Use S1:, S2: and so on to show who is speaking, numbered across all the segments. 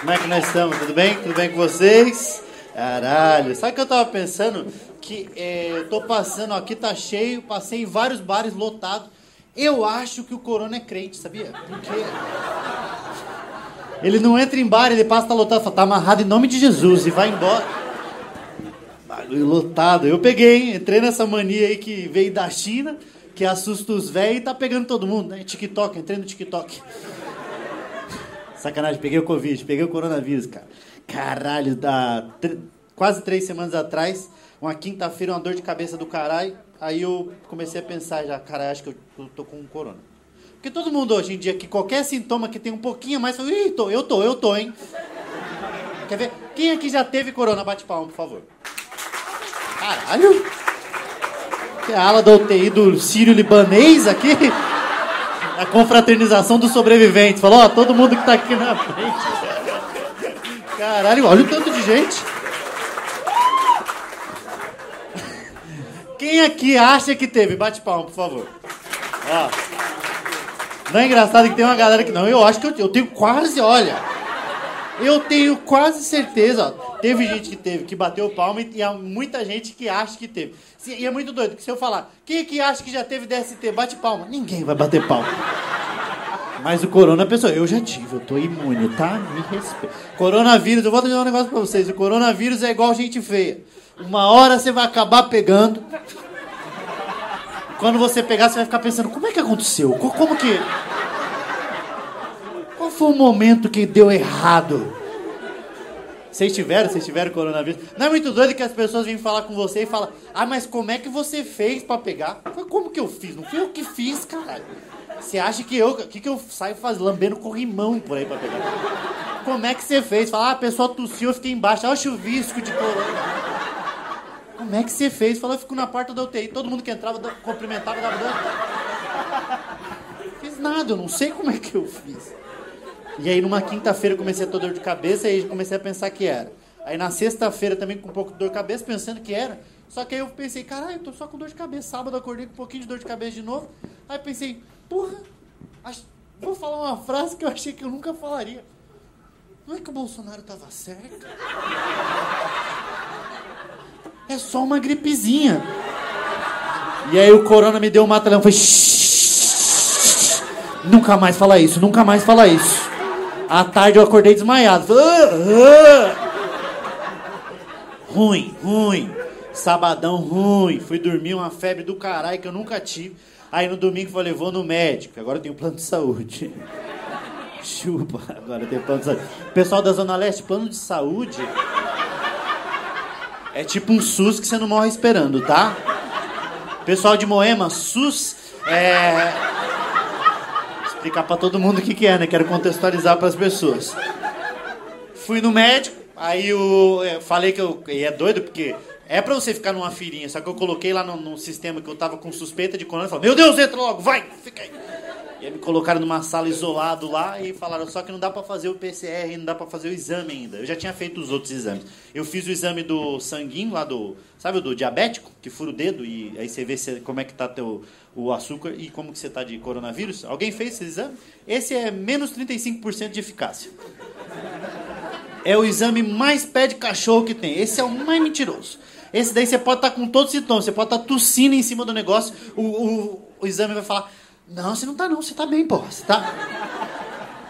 S1: Como é que nós estamos? Tudo bem? Tudo bem com vocês? Caralho. Sabe o que eu tava pensando? Que é, eu tô passando, aqui tá cheio, passei em vários bares lotados. Eu acho que o Corona é crente, sabia? Porque. Ele não entra em bar, ele passa, tá lotado, fala, tá amarrado em nome de Jesus e vai embora. Bagulho lotado. Eu peguei, entrei nessa mania aí que veio da China, que assusta os velhos e tá pegando todo mundo, né? TikTok, entrei no TikTok. Sacanagem, peguei o Covid, peguei o coronavírus, cara. Caralho, da tr- quase três semanas atrás, uma quinta-feira, uma dor de cabeça do caralho. Aí eu comecei a pensar já, cara, acho que eu, tô com corona. Porque todo mundo hoje em dia, que qualquer sintoma que tem um pouquinho mais, fala, Ih, tô, eu tô, eu tô, hein? Quer ver? Quem aqui já teve corona? Bate palma, por favor. Caralho! Que é a ala da UTI do Sírio-Libanês aqui? A confraternização dos sobreviventes. Falou, ó, todo mundo que tá aqui na frente. Caralho, olha o tanto de gente. Quem aqui acha que teve? Bate palma, por favor. Ó. Não é engraçado que tem uma galera que não. Eu acho que eu, eu tenho quase, olha. Eu tenho quase certeza, ó. Teve gente que teve, que bateu palma e, há muita gente que acha que teve. E é muito doido, que se eu falar, quem é que acha que já teve DST? Bate palma. Ninguém vai bater palma. Mas o corona, a pessoa, eu já tive, eu tô imune, tá? Me respeita. Coronavírus, eu vou dizer um negócio pra vocês. O coronavírus é igual gente feia. Uma hora você vai acabar pegando. Quando você pegar, você vai ficar pensando, como é que aconteceu? Co- Como que. Qual foi o momento que deu errado? Vocês tiveram? Vocês tiveram coronavírus? Não é muito doido que as pessoas vêm falar com você e falam, ah, mas como é que você fez pra pegar? Como que eu fiz? Não fui eu que fiz, caralho. Você acha que eu. O que, que eu saio faz, lambendo corrimão por aí pra pegar? Como é que você fez? Fala, ah, a pessoa tossiu, eu fiquei embaixo. Olha o chuvisco de corona. Como é que você fez? Falou, eu fico na porta da UTI. Todo mundo que entrava, cumprimentava, dava dano. Fiz nada, eu não sei como é que eu fiz. E aí numa quinta-feira comecei a ter dor de cabeça e comecei a pensar que era. Aí na sexta-feira também com um pouco de dor de cabeça, pensando que era. Só que aí eu pensei, caralho, eu tô só com dor de cabeça. Sábado acordei com um pouquinho de dor de cabeça de novo. Aí pensei, porra, vou falar uma frase que eu achei que eu nunca falaria. Não é que o Bolsonaro tava certo? É só uma gripezinha. E aí o corona me deu um mata-leão. Foi. "Shhh, Nunca mais fala isso, nunca mais fala isso. À tarde eu acordei desmaiado. Ruim, ruim. Sabadão ruim. Fui dormir uma febre do caralho que eu nunca tive. Aí no domingo falei, vou no médico. Agora eu tenho plano de saúde. Chupa, agora tenho plano de saúde. Pessoal da Zona Leste, plano de saúde é tipo um SUS que você não morre esperando, tá? Pessoal de Moema, SUS é. Explicar pra todo mundo o que, que é, né? Quero contextualizar pras pessoas. Fui no médico, aí eu é, falei que eu. E é doido porque é pra você ficar numa filinha, só que eu coloquei lá no sistema que eu tava com suspeita de corona e falei, meu Deus, entra logo, vai, fica aí. E aí me colocaram numa sala isolado lá e falaram só que não dá pra fazer o PCR, não dá pra fazer o exame ainda. Eu já tinha feito os outros exames. Eu fiz o exame do sanguíneo lá do, sabe do diabético, que fura o dedo e aí você vê se, como é que tá teu o açúcar e como que você tá de coronavírus. Alguém fez esse exame? Esse é menos 35% de eficácia. É o exame mais pé de cachorro que tem. Esse é o mais mentiroso. Esse daí você pode estar com todos os sintomas. Você pode estar tossindo em cima do negócio. O, o, o exame vai falar: Não, você não tá, não. Você tá bem, porra. Você tá.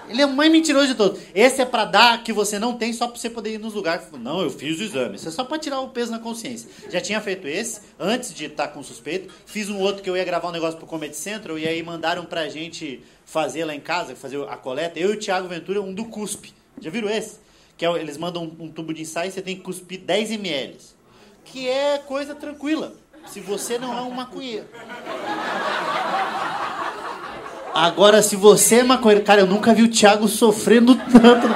S1: Ele é o mais mentiroso de todos. Esse é pra dar que você não tem só pra você poder ir nos lugares. Não, eu fiz o exame. Isso é só pra tirar o peso na consciência. Já tinha feito esse, antes de estar com suspeito. Fiz um outro que eu ia gravar um negócio pro Comedy Central e aí mandaram pra gente fazer lá em casa, fazer a coleta. Eu e o Thiago Ventura, um do CUSP. Já viram esse? Que é, eles mandam um, um tubo de ensaio e você tem que cuspir 10 ml. Que é coisa tranquila. Se você não é um maconheiro. Agora, se você é maconheiro. Cara, eu nunca vi o Thiago sofrendo tanto.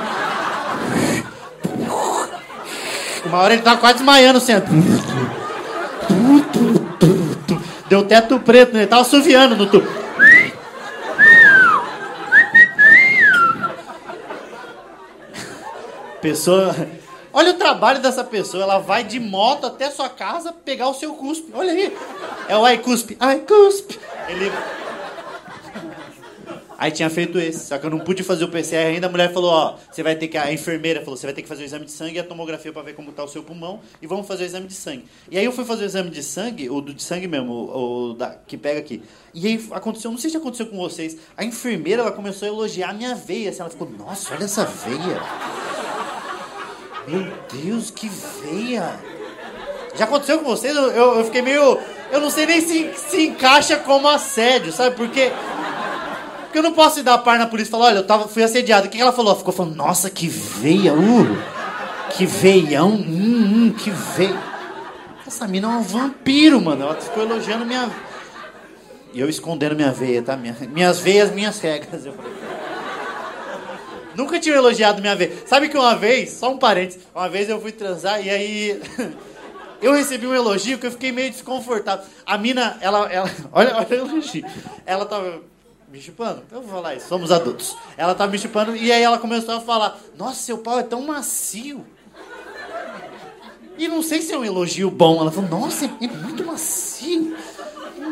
S1: Uma hora ele tava quase desmaiando, assim. Deu teto preto, né? Ele tava assoviando no tubo. Pessoa. Olha o trabalho dessa pessoa. Ela vai de moto até sua casa pegar o seu cuspe. Olha aí. É o iCuspe. iCuspe. Ele. Aí tinha feito esse, só que eu não pude fazer o PCR ainda. A mulher falou: Ó, você vai ter que. A enfermeira falou: você vai ter que fazer o exame de sangue e a tomografia para ver como tá o seu pulmão e vamos fazer o exame de sangue. E aí eu fui fazer o exame de sangue, o do de sangue mesmo, o, o da, que pega aqui. E aí aconteceu, não sei se aconteceu com vocês, a enfermeira ela começou a elogiar a minha veia. Assim, ela ficou: Nossa, olha essa veia. Meu Deus, que veia. Já aconteceu com vocês? Eu, eu, eu fiquei meio. Eu não sei nem se, se encaixa como assédio, sabe? Porque. Porque eu não posso ir dar par na polícia e falar, olha, eu tava, fui assediado. O que ela falou? Ficou falando, nossa, que veia, uh, que veião, hum, hum, que veia. Essa mina é um vampiro, mano. Ela ficou elogiando minha. E eu escondendo minha veia, tá? Minha, minhas veias, minhas regras. Eu falei. Nunca tinha elogiado minha veia. Sabe que uma vez, só um parênteses, uma vez eu fui transar e aí. eu recebi um elogio que eu fiquei meio desconfortável. A mina, ela. ela olha, olha o elogio. Ela tava me chupando. Eu vou falar isso, somos adultos. Ela tava me chupando e aí ela começou a falar: Nossa, seu pau é tão macio. E não sei se é um elogio bom. Ela falou: Nossa, é muito macio.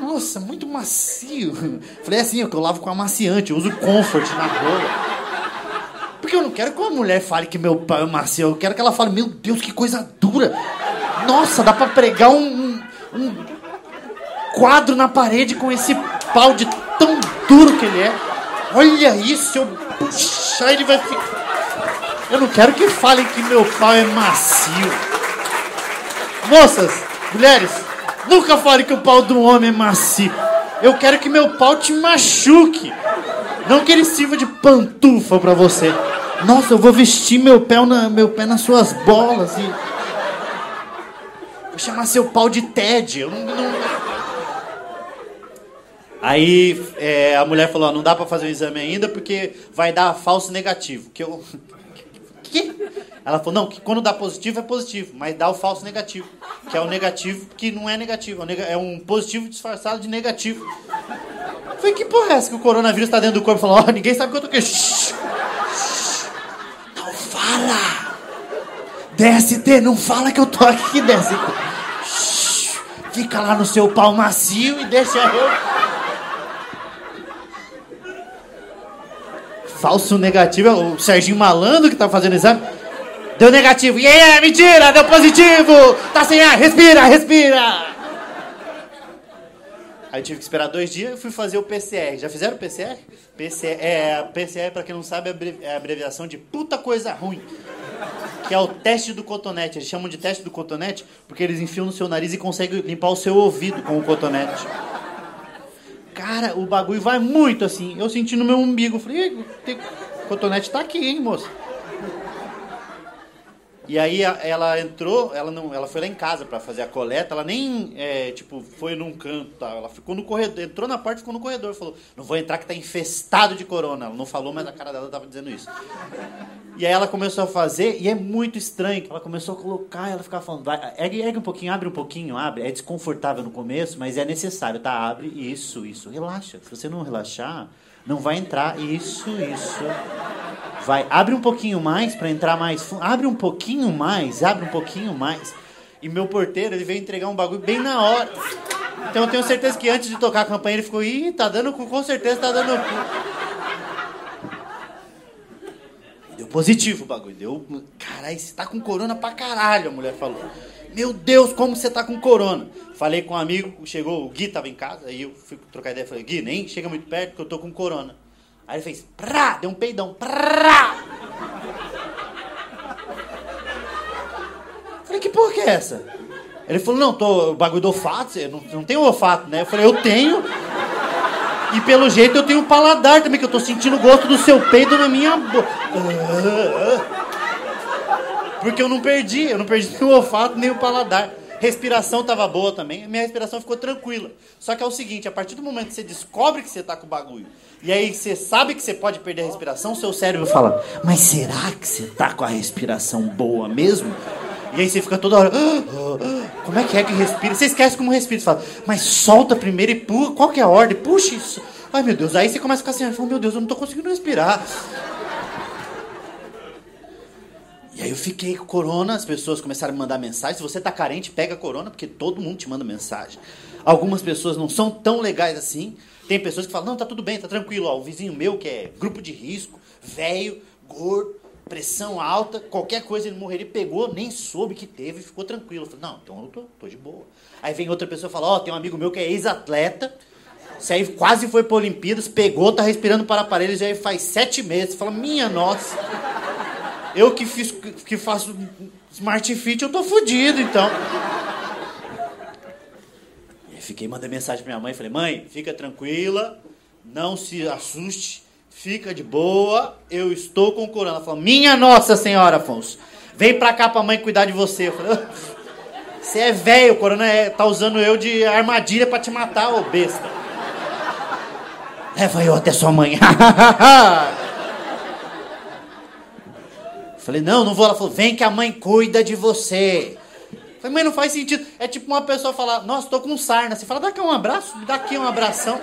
S1: Nossa, muito macio. Falei assim: Eu lavo com amaciante, eu uso comfort na rola. Porque eu não quero que uma mulher fale que meu pau é macio. Eu quero que ela fale: Meu Deus, que coisa dura. Nossa, dá pra pregar um, um quadro na parede com esse pau de tão duro que ele é. Olha isso, se eu puxar ele vai ficar. Eu não quero que falem que meu pau é macio. Moças, mulheres, nunca falem que o pau do homem é macio. Eu quero que meu pau te machuque. Não que ele sirva de pantufa para você. Nossa, eu vou vestir meu pé, na, meu pé nas suas bolas e. Vou chamar seu pau de Ted. Eu não, não... Aí é, a mulher falou: não dá para fazer o exame ainda porque vai dar falso negativo. Que eu. Que? Ela falou: não, que quando dá positivo é positivo, mas dá o falso negativo. Que é o negativo que não é negativo. É um positivo disfarçado de negativo. Eu falei: que porra é essa que o coronavírus tá dentro do corpo? Falou: oh, ninguém sabe que eu tô aqui. Não fala! DST, não fala que eu tô aqui, DST. Fica lá no seu pau macio e deixa eu. Falso negativo, é o Serginho Malandro que tá fazendo exame. Deu negativo. E aí, é mentira, deu positivo. Tá sem ar, respira, respira. Aí tive que esperar dois dias e fui fazer o PCR. Já fizeram o PCR? PCR é, PCR, pra quem não sabe, é a abreviação de puta coisa ruim. Que é o teste do cotonete. Eles chamam de teste do cotonete porque eles enfiam no seu nariz e conseguem limpar o seu ouvido com o cotonete. Cara, o bagulho vai muito assim. Eu senti no meu umbigo. Falei, cotonete tá aqui, hein, moça? E aí ela entrou, ela não, ela foi lá em casa para fazer a coleta, ela nem, é, tipo, foi num canto, tá? ela ficou no corredor, entrou na porta e ficou no corredor, falou, não vou entrar que tá infestado de corona. Ela não falou, mas a cara dela tava dizendo isso. E aí ela começou a fazer, e é muito estranho, ela começou a colocar, ela ficava falando, vai, ergue, ergue um pouquinho, abre um pouquinho, abre. É desconfortável no começo, mas é necessário, tá? Abre, isso, isso, relaxa. Se você não relaxar, não vai entrar, isso, isso. Vai, abre um pouquinho mais para entrar mais fundo. Abre um pouquinho mais, abre um pouquinho mais. E meu porteiro, ele veio entregar um bagulho bem na hora. Então eu tenho certeza que antes de tocar a campanha ele ficou, ih, tá dando com certeza tá dando Deu positivo o bagulho. Deu. Caralho, você tá com corona pra caralho, a mulher falou. Meu Deus, como você tá com corona? Falei com um amigo, chegou, o Gui tava em casa, aí eu fui trocar ideia, falei, Gui, nem chega muito perto que eu tô com corona. Aí ele fez, prá, deu um peidão, prá. Falei, que porra que é essa? Ele falou, não, tô, o bagulho do olfato, você não, não tem olfato, né? Eu falei, eu tenho. E pelo jeito eu tenho paladar também, que eu tô sentindo o gosto do seu peido na minha boca. Porque eu não perdi, eu não perdi nem o olfato nem o paladar. Respiração tava boa também, minha respiração ficou tranquila. Só que é o seguinte, a partir do momento que você descobre que você tá com o bagulho e aí você sabe que você pode perder a respiração, seu cérebro fala: Mas será que você tá com a respiração boa mesmo? E aí você fica toda hora. Ah, ah, ah, como é que é que respira? Você esquece como respira. Você fala, mas solta primeiro e puxa. Qual que é a ordem? Puxa isso. Ai meu Deus. Aí você começa a ficar assim, fala, meu Deus, eu não tô conseguindo respirar. E aí eu fiquei com corona, as pessoas começaram a me mandar mensagem. Se você tá carente, pega corona, porque todo mundo te manda mensagem. Algumas pessoas não são tão legais assim. Tem pessoas que falam, não, tá tudo bem, tá tranquilo. Ó, o vizinho meu, que é grupo de risco, velho, gordo, pressão alta, qualquer coisa ele morreria, pegou, nem soube que teve, ficou tranquilo. Eu falei, não, então eu tô, tô de boa. Aí vem outra pessoa e fala, ó, oh, tem um amigo meu que é ex-atleta, aí quase foi para Olimpíadas, pegou, tá respirando para aparelhos, aí faz sete meses. Fala, minha nossa. Eu que, fiz, que faço Smart Fit, eu tô fudido, então. E fiquei mandando mensagem pra minha mãe, falei, mãe, fica tranquila, não se assuste, fica de boa, eu estou com corona. Ela falou, minha nossa senhora, Afonso, vem pra cá pra mãe cuidar de você. Eu falei, você é velho, o corona é, tá usando eu de armadilha para te matar, ô besta. Leva eu até sua mãe. Falei, não, não vou. Ela falou, vem que a mãe cuida de você. Falei, mãe, não faz sentido. É tipo uma pessoa falar, nossa, tô com sarna. Você fala, dá aqui um abraço, dá aqui um abração.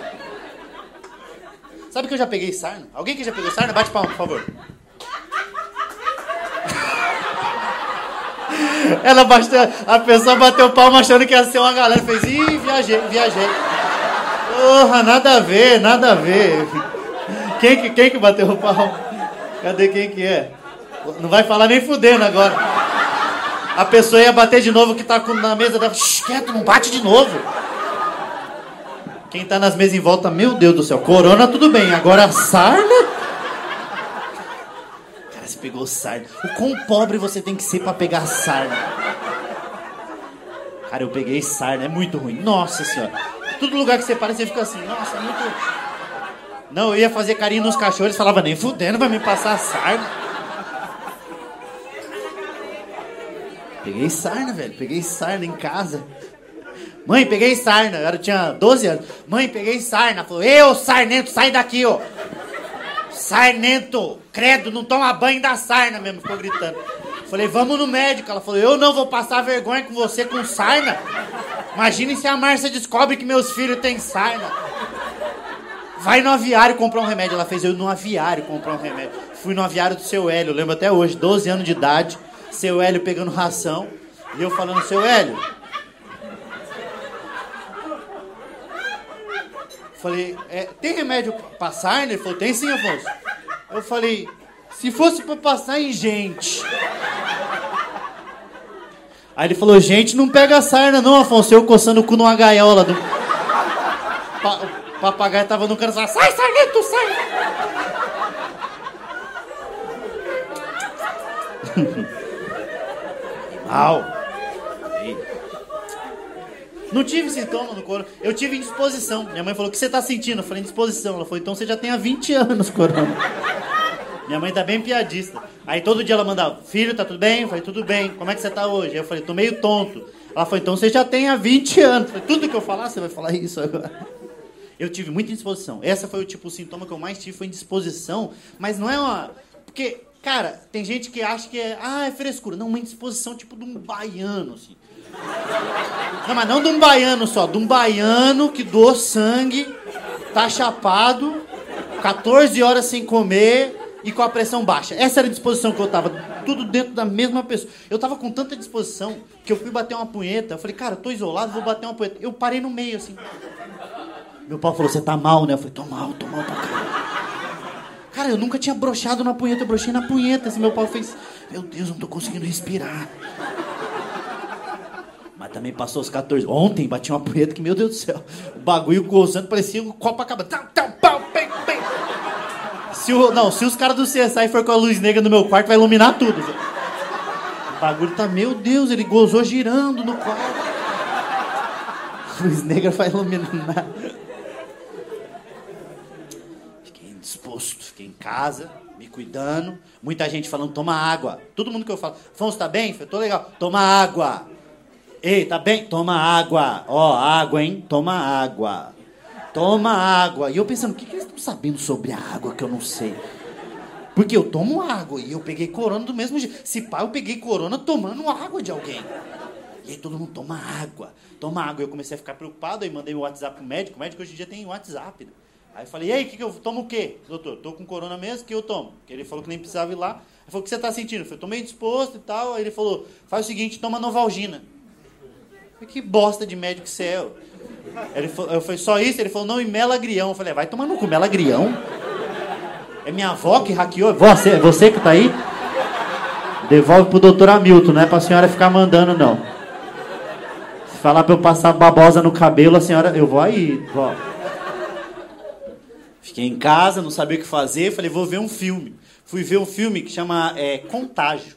S1: Sabe que eu já peguei sarna? Alguém que já pegou sarna? Bate palma, por favor. Ela bateu, a pessoa bateu palma achando que ia ser uma galera. Fez, ih, viajei, viajei. Porra, nada a ver, nada a ver. Quem que, quem que bateu pau? Cadê quem que é? Não vai falar nem fudendo agora. A pessoa ia bater de novo que tá na mesa da. Quieto, não bate de novo. Quem tá nas mesas em volta, meu Deus do céu, corona tudo bem, agora sarna? Cara, você pegou sarna. O quão pobre você tem que ser para pegar sarna? Cara, eu peguei sarna, é muito ruim. Nossa senhora. Todo lugar que você para, você fica assim, nossa, muito. Não, eu ia fazer carinho nos cachorros, falava, nem fudendo, vai me passar sarna. Peguei sarna, velho, peguei sarna em casa. Mãe, peguei sarna, eu tinha 12 anos. Mãe, peguei sarna. Falou, eu, sarnento, sai daqui, ó. Sarnento, credo, não toma banho da sarna mesmo, ficou gritando. Falei, vamos no médico. Ela falou, eu não vou passar vergonha com você com sarna. Imagine se a Márcia descobre que meus filhos têm sarna. Vai no aviário comprar um remédio. Ela fez eu no aviário comprar um remédio. Fui no aviário do seu Hélio, lembro até hoje, 12 anos de idade. Seu Hélio pegando ração. E eu falando, seu Hélio. Falei, é, tem remédio pra sarna? Ele falou, tem sim, Afonso. Eu falei, se fosse pra passar em gente. Aí ele falou, gente, não pega sarna não, Afonso. Eu coçando o cu numa gaiola. Do... Pa... O papagaio tava no canto sai, sarnento, sai! Não tive sintoma no corona. Eu tive indisposição. Minha mãe falou, o que você tá sentindo? Eu falei, indisposição. Ela falou, então você já tem há 20 anos corona. Minha mãe tá bem piadista. Aí todo dia ela mandava, filho, tá tudo bem? Eu falei, tudo bem. Como é que você tá hoje? Aí eu falei, tô meio tonto. Ela falou, então você já tem há 20 anos. Eu falei, tudo que eu falar, você vai falar isso agora. Eu tive muita indisposição. Essa foi o tipo, o sintoma que eu mais tive, foi indisposição. Mas não é uma... Porque, cara, tem gente que acha que é... Ah, é frescura. Não, uma indisposição tipo de um baiano, assim. Não, mas não de um baiano só. De um baiano que doou sangue, tá chapado, 14 horas sem comer e com a pressão baixa. Essa era a disposição que eu tava, tudo dentro da mesma pessoa. Eu tava com tanta disposição que eu fui bater uma punheta. Eu falei, cara, eu tô isolado, vou bater uma punheta. Eu parei no meio, assim. Meu pai falou, você tá mal, né? Eu falei, tô mal, tô mal pra caralho. Cara, eu nunca tinha brochado na punheta, eu brochei na punheta. Assim, meu pai fez, meu Deus, eu não tô conseguindo respirar. Mas também passou os 14. Ontem bati uma punheta que, meu Deus do céu, o bagulho gozando parecia um. Tá, tá, pau. Se o, não, se os caras do CSI for com a luz negra no meu quarto, vai iluminar tudo. O bagulho tá, meu Deus, ele gozou girando no quarto. Luz negra vai iluminar. Fiquei indisposto, fiquei em casa, me cuidando. Muita gente falando, toma água. Todo mundo que eu falo, Afonso, tá bem? Eu tô legal. Toma água. Ei, tá bem? Toma água. Ó, água, hein? Toma água. Toma água. E eu pensando, o que, que eles estão sabendo sobre a água que eu não sei? Porque eu tomo água e eu peguei corona do mesmo jeito. Se pá, eu peguei corona tomando água de alguém. E aí todo mundo toma água, toma água. Eu comecei a ficar preocupado, aí mandei o WhatsApp pro médico. O médico hoje em dia tem WhatsApp. Né? Aí eu falei, e aí, que que eu tomo o quê? Doutor, tô com corona mesmo, que eu tomo? Que ele falou que nem precisava ir lá. Ele falou, o que você tá sentindo? Eu falei, tô meio disposto e tal. Aí ele falou, faz o seguinte, toma Novalgina. Eu falei, que bosta de médico que você é. Ele falou, eu falei, só isso? Ele falou, não, e melagrião. Eu falei, vai tomar no cu, melagrião? É minha avó que hackeou? Você, é você que tá aí? Devolve pro doutor Hamilton, não é pra senhora ficar mandando, não. Se falar pra eu passar babosa no cabelo, a senhora. Eu vou aí, vó. Fiquei em casa, não sabia o que fazer, falei, vou ver um filme. Fui ver um filme que chama é, Contágio.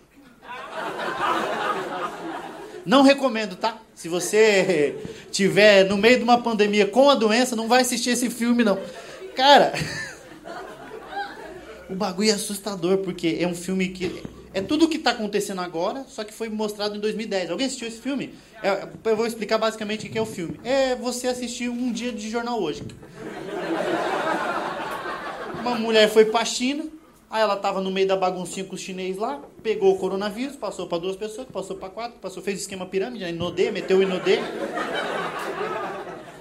S1: Não recomendo, tá? Se você tiver no meio de uma pandemia com a doença, não vai assistir esse filme, não. Cara, o bagulho é assustador, porque é um filme que é tudo o que está acontecendo agora, só que foi mostrado em 2010. Alguém assistiu esse filme? É, eu vou explicar basicamente o que é o filme. É você assistir um dia de jornal hoje. Uma mulher foi pra China, aí ela tava no meio da baguncinha com os chineses lá, pegou o coronavírus, passou para duas pessoas, passou para quatro, passou, fez esquema pirâmide, inodê, meteu o inodê.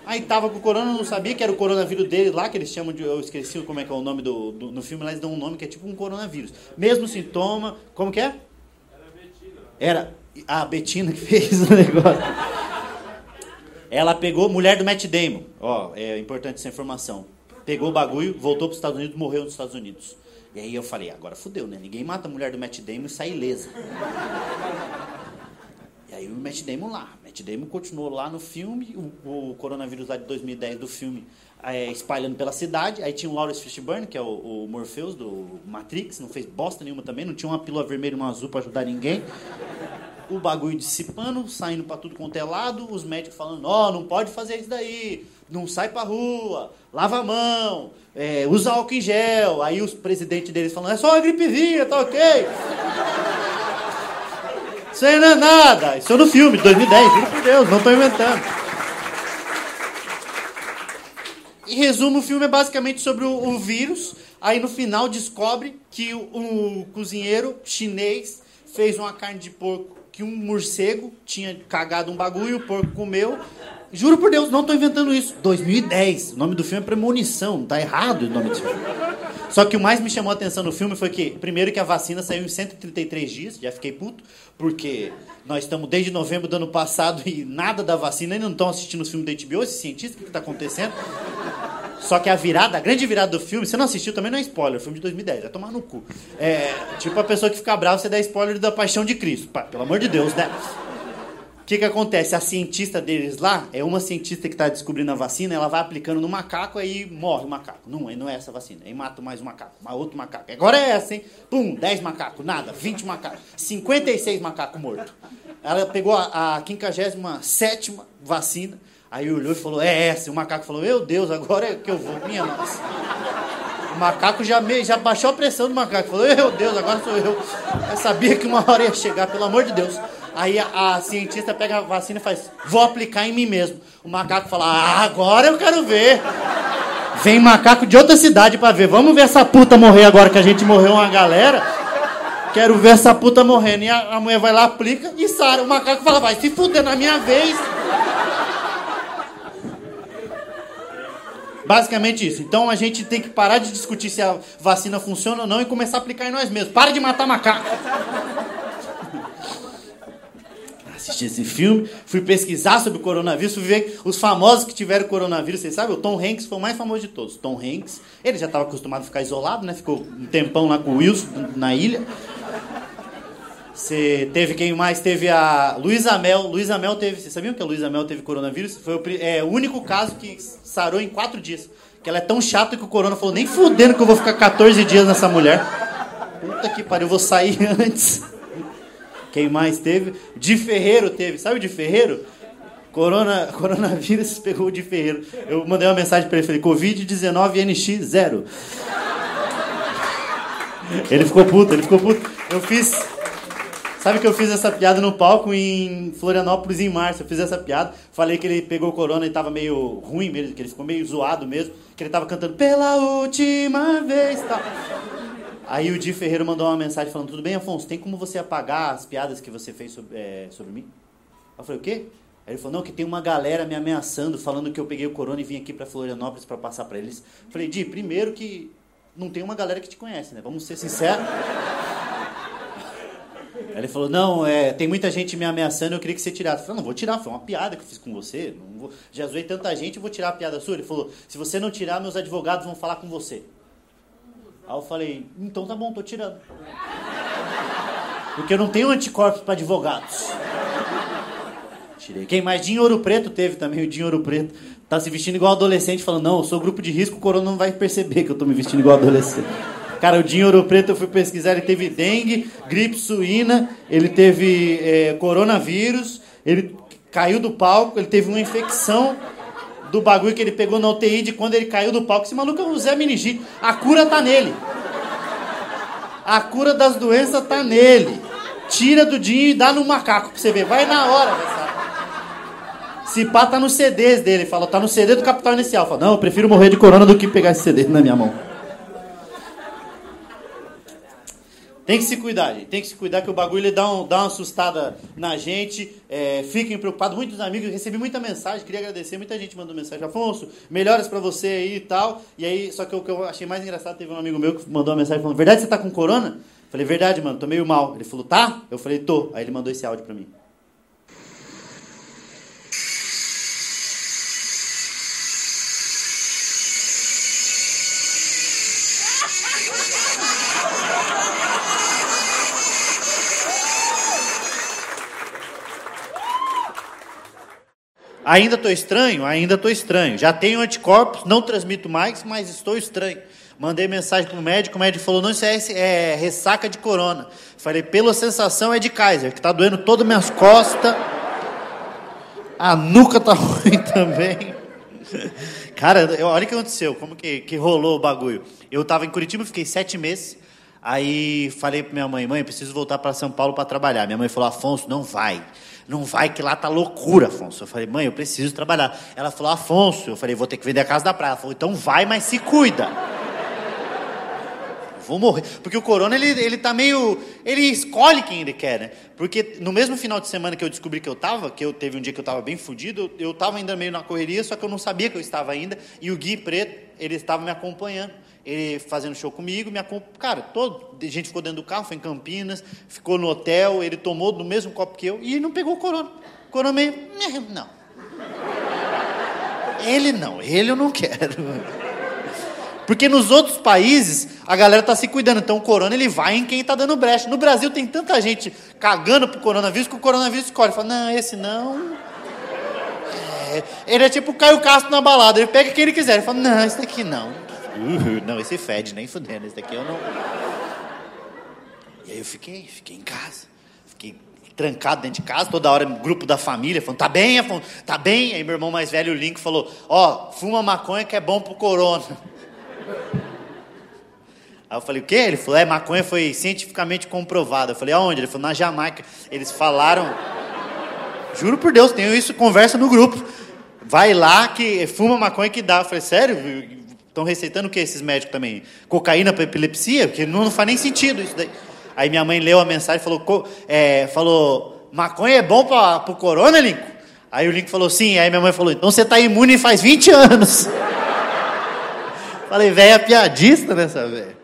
S1: Aí tava com o corona, não sabia que era o coronavírus dele lá, que eles chamam de. Eu esqueci como é que é o nome do. do no filme lá eles dão um nome que é tipo um coronavírus. Mesmo sintoma. Como que é? Era a Betina. Era. A Betina que fez o negócio. Ela pegou, mulher do Matt Damon. Ó, é importante essa informação. Pegou o bagulho, voltou para os Estados Unidos, morreu nos Estados Unidos. E aí eu falei, agora fudeu, né? Ninguém mata a mulher do Matt Damon e sai ilesa. E aí o Matt Damon lá. Matt Damon continuou lá no filme, o, o coronavírus lá de 2010 do filme é, espalhando pela cidade. Aí tinha o Lawrence Fishburne, que é o, o, Morpheus do Matrix, não fez bosta nenhuma também, não tinha uma pílula vermelha e uma azul para ajudar ninguém. O bagulho dissipando, saindo para tudo quanto é lado, os médicos falando, ó, oh, não pode fazer isso daí, não sai pra rua, lava a mão, é, usa álcool em gel. Aí os presidentes deles falando, é só uma gripezinha, tá ok? Isso aí não é nada. Isso é no filme, de 2010, juro por Deus, não estou inventando. Em resumo, o filme é basicamente sobre o, o vírus. Aí no final descobre que o, o cozinheiro chinês fez uma carne de porco que um morcego tinha cagado um bagulho, o porco comeu. Juro por Deus, não estou inventando isso. 2010. O nome do filme é Premonição. Tá errado o nome desse filme. Só que o mais me chamou a atenção no filme foi que, primeiro, que a vacina saiu em 133 dias, já fiquei puto, porque nós estamos desde novembro do ano passado e nada da vacina, ainda não estão assistindo os filmes da HBO, esses cientistas, o que está acontecendo? Só que a virada, a grande virada do filme, você não assistiu, também não é spoiler, filme de 2010, vai tomar no cu. É, tipo a pessoa que fica brava, você dá spoiler da Paixão de Cristo. Pá, pelo amor de Deus, né? O que, que acontece? A cientista deles lá, é uma cientista que está descobrindo a vacina, ela vai aplicando no macaco, aí morre o macaco. Não, não é essa vacina. Aí mata mais um macaco, mais outro macaco. Agora é essa, hein? Pum, 10 macacos, nada, 20 macacos, 56 macacos mortos. Ela pegou a, a 57 vacina, Aí olhou e falou, é essa. E o macaco falou, meu Deus, agora é que eu vou, minha nossa. O macaco já, me, já baixou a pressão do macaco. Falou, meu Deus, agora sou eu. Eu sabia que uma hora ia chegar, pelo amor de Deus. Aí a, a cientista pega a vacina e faz, vou aplicar em mim mesmo. O macaco fala, ah, agora eu quero ver. Vem macaco de outra cidade para ver. Vamos ver essa puta morrer agora que a gente morreu uma galera. Quero ver essa puta morrendo. E a, a mulher vai lá, aplica e sai. O macaco fala, vai se fuder na minha vez. Basicamente isso. Então a gente tem que parar de discutir se a vacina funciona ou não e começar a aplicar em nós mesmos. Para de matar macaco. Assisti esse filme, fui pesquisar sobre o coronavírus, fui ver os famosos que tiveram coronavírus. Vocês sabem, o Tom Hanks foi o mais famoso de todos. Tom Hanks, ele já estava acostumado a ficar isolado, né? Ficou um tempão lá com o Wilson na ilha. Você teve quem mais? Teve a Luísa Mel. Luísa Mel teve. Vocês sabiam que a Luísa Mel teve coronavírus? Foi o, é, o único caso que sarou em quatro dias. Que ela é tão chata que o corona falou: nem fudendo que eu vou ficar 14 dias nessa mulher. Puta que pariu, eu vou sair antes. Quem mais teve? De Ferreiro teve. Sabe o de Ferreiro? Corona, coronavírus pegou o de Ferreiro. Eu mandei uma mensagem para ele, falei, Covid-19 NX 0. Ele ficou puto, ele ficou puto. Eu fiz, Sabe que eu fiz essa piada no palco em Florianópolis em março. Eu fiz essa piada. Falei que ele pegou corona e tava meio ruim mesmo, que ele ficou meio zoado mesmo. Que ele tava cantando pela última vez tal. Aí o Di Ferreira mandou uma mensagem falando: Tudo bem, Afonso? Tem como você apagar as piadas que você fez sobre, é, sobre mim? Eu falei: O quê? Aí ele falou, não, que tem uma galera me ameaçando, falando que eu peguei o corona e vim aqui para Florianópolis para passar para eles. Falei, Di, primeiro que não tem uma galera que te conhece, né? Vamos ser sinceros. Ele falou, não, é, tem muita gente me ameaçando, eu queria que você tirasse. Eu falei, não, vou tirar, foi uma piada que eu fiz com você. Vou, já zoei tanta gente, eu vou tirar a piada sua. Ele falou, se você não tirar, meus advogados vão falar com você. Aí eu falei, então tá bom, tô tirando. Porque eu não tenho anticorpos para advogados. Tirei. Quem mais? Dinho Ouro Preto teve também, o Dinho Ouro Preto. Tá se vestindo igual adolescente, falando, não, eu sou grupo de risco, o corona não vai perceber que eu tô me vestindo igual adolescente. Cara, o Dinho Ouro Preto, eu fui pesquisar, ele teve dengue, gripe suína, ele teve é, coronavírus, ele caiu do palco, ele teve uma infecção do bagulho que ele pegou na UTI de quando ele caiu do palco. Esse maluco é o Zé Minigi. A cura tá nele. A cura das doenças tá nele. Tira do Dinho e dá no macaco pra você ver. Vai na hora, sabe? Se pá, tá nos CDs dele. Fala, tá no CD do Capital Inicial. Fala, não, eu prefiro morrer de corona do que pegar esse CD na minha mão. Tem que se cuidar, gente. Tem que se cuidar que o bagulho dá, um, dá uma assustada na gente. É, fiquem preocupados. Muitos amigos, recebi muita mensagem, queria agradecer. Muita gente mandou mensagem. Afonso, melhoras para você aí e tal. E aí, só que o que eu achei mais engraçado, teve um amigo meu que mandou uma mensagem falando: Verdade, você tá com corona? Falei, verdade, mano, tô meio mal. Ele falou, tá? Eu falei, tô. Aí ele mandou esse áudio pra mim. Ainda estou estranho? Ainda estou estranho. Já tenho anticorpos, não transmito mais, mas estou estranho. Mandei mensagem pro médico, o médico falou, não, isso é, é ressaca de corona. Falei, pela sensação é de Kaiser, que tá doendo todas minhas costas. A nuca tá ruim também. Cara, olha o que aconteceu, como que, que rolou o bagulho. Eu tava em Curitiba, fiquei sete meses. Aí falei pra minha mãe, mãe, preciso voltar para São Paulo para trabalhar. Minha mãe falou, Afonso, não vai. Não vai que lá tá loucura, Afonso. Eu falei, mãe, eu preciso trabalhar. Ela falou, Afonso. Eu falei, vou ter que vender a casa da praia. Ela falou, então vai, mas se cuida. Vou morrer. Porque o corona, ele, ele tá meio. Ele escolhe quem ele quer, né? Porque no mesmo final de semana que eu descobri que eu tava, que eu teve um dia que eu tava bem fudido, eu, eu tava ainda meio na correria, só que eu não sabia que eu estava ainda. E o Gui Preto, ele estava me acompanhando ele fazendo show comigo, me acompanhou. Cara, todo, a gente ficou dentro do carro, foi em Campinas, ficou no hotel, ele tomou do mesmo copo que eu e não pegou o corona. Corona meio. Não. Ele não, ele eu não quero. Porque nos outros países a galera tá se cuidando, então o corona ele vai em quem tá dando brecha. No Brasil tem tanta gente cagando pro coronavírus que o coronavírus escolhe. Fala, não, esse não. É, ele é tipo o Caio Castro na balada, ele pega quem ele quiser. Ele fala, não, esse daqui não. Uh, não, esse fede, nem fudendo, esse daqui eu não. E aí eu fiquei, fiquei em casa. Fiquei trancado dentro de casa, toda hora grupo da família, falando, tá bem, Afonso? Tá bem? Aí meu irmão mais velho, o Link, falou, ó, oh, fuma maconha que é bom pro corona. Aí eu falei, o quê? Ele falou, é, maconha foi cientificamente comprovada. Eu falei, aonde? Ele falou, na Jamaica. Eles falaram, juro por Deus, tenho isso, conversa no grupo. Vai lá que fuma maconha que dá. Eu falei, sério? Estão receitando o que esses médicos também? Cocaína para epilepsia? Porque não, não, faz nem sentido isso daí. Aí minha mãe leu a mensagem e falou, é, falou, maconha é bom para o corona, Lincoln? Aí o Lincoln falou, sim. Aí minha mãe falou, então você está imune faz 20 anos. Falei, velha piadista nessa, velho.